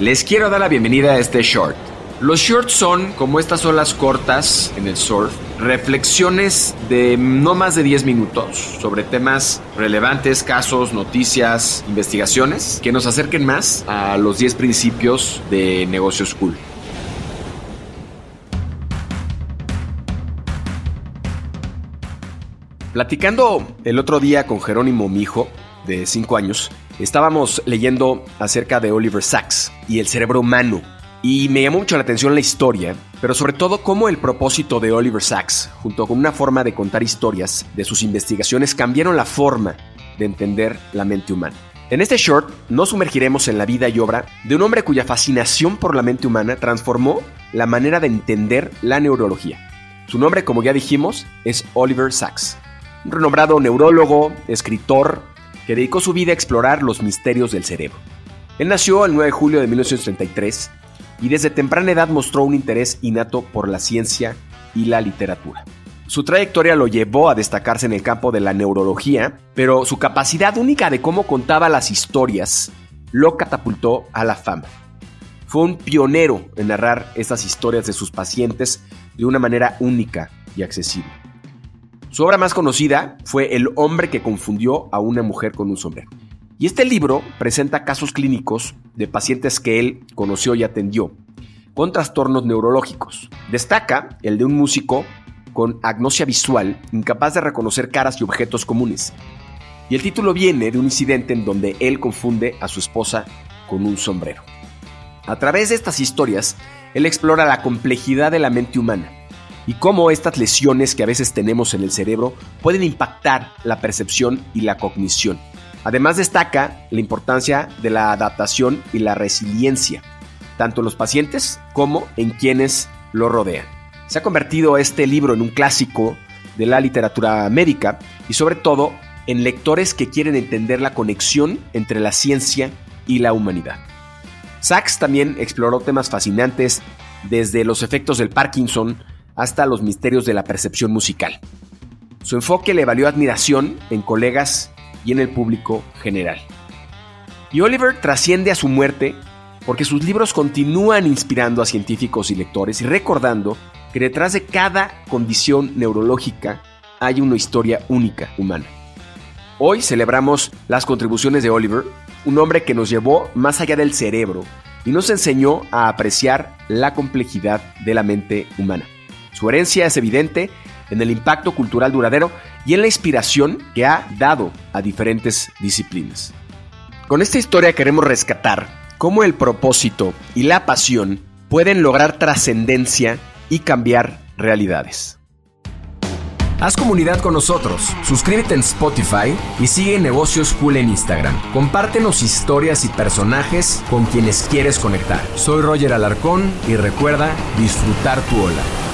Les quiero dar la bienvenida a este short. Los shorts son, como estas olas cortas en el surf, reflexiones de no más de 10 minutos sobre temas relevantes, casos, noticias, investigaciones, que nos acerquen más a los 10 principios de negocios cool. Platicando el otro día con Jerónimo, mi hijo, de 5 años, estábamos leyendo acerca de Oliver Sacks y el cerebro humano. Y me llamó mucho la atención la historia, pero sobre todo cómo el propósito de Oliver Sacks, junto con una forma de contar historias de sus investigaciones, cambiaron la forma de entender la mente humana. En este short nos sumergiremos en la vida y obra de un hombre cuya fascinación por la mente humana transformó la manera de entender la neurología. Su nombre, como ya dijimos, es Oliver Sacks, un renombrado neurólogo, escritor, que dedicó su vida a explorar los misterios del cerebro. Él nació el 9 de julio de 1933 y desde temprana edad mostró un interés innato por la ciencia y la literatura. Su trayectoria lo llevó a destacarse en el campo de la neurología, pero su capacidad única de cómo contaba las historias lo catapultó a la fama. Fue un pionero en narrar estas historias de sus pacientes de una manera única y accesible. Su obra más conocida fue El hombre que confundió a una mujer con un sombrero. Y este libro presenta casos clínicos de pacientes que él conoció y atendió con trastornos neurológicos. Destaca el de un músico con agnosia visual, incapaz de reconocer caras y objetos comunes. Y el título viene de un incidente en donde él confunde a su esposa con un sombrero. A través de estas historias, él explora la complejidad de la mente humana y cómo estas lesiones que a veces tenemos en el cerebro pueden impactar la percepción y la cognición. Además destaca la importancia de la adaptación y la resiliencia, tanto en los pacientes como en quienes lo rodean. Se ha convertido este libro en un clásico de la literatura médica y sobre todo en lectores que quieren entender la conexión entre la ciencia y la humanidad. Sachs también exploró temas fascinantes desde los efectos del Parkinson hasta los misterios de la percepción musical. Su enfoque le valió admiración en colegas y en el público general. Y Oliver trasciende a su muerte porque sus libros continúan inspirando a científicos y lectores y recordando que detrás de cada condición neurológica hay una historia única humana. Hoy celebramos las contribuciones de Oliver, un hombre que nos llevó más allá del cerebro y nos enseñó a apreciar la complejidad de la mente humana. Su herencia es evidente en el impacto cultural duradero y en la inspiración que ha dado a diferentes disciplinas. Con esta historia queremos rescatar cómo el propósito y la pasión pueden lograr trascendencia y cambiar realidades. Haz comunidad con nosotros, suscríbete en Spotify y sigue Negocios Cool en Instagram. Compártenos historias y personajes con quienes quieres conectar. Soy Roger Alarcón y recuerda disfrutar tu ola.